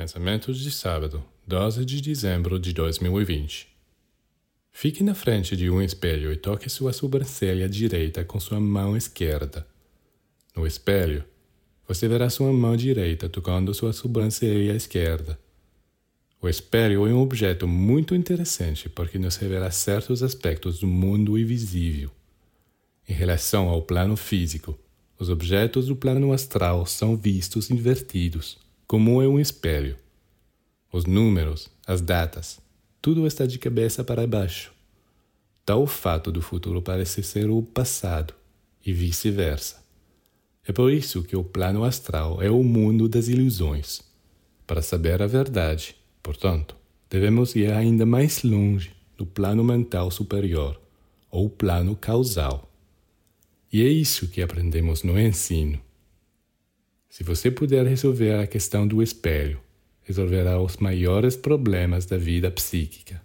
Pensamentos de sábado, 12 de dezembro de 2020. Fique na frente de um espelho e toque sua sobrancelha direita com sua mão esquerda. No espelho, você verá sua mão direita tocando sua sobrancelha esquerda. O espelho é um objeto muito interessante porque nos revela certos aspectos do mundo invisível. Em relação ao plano físico, os objetos do plano astral são vistos invertidos como é um espelho. Os números, as datas, tudo está de cabeça para baixo. Tal fato do futuro parece ser o passado e vice-versa. É por isso que o plano astral é o mundo das ilusões. Para saber a verdade, portanto, devemos ir ainda mais longe no plano mental superior, ou plano causal. E é isso que aprendemos no ensino. Se você puder resolver a questão do espelho, resolverá os maiores problemas da vida psíquica.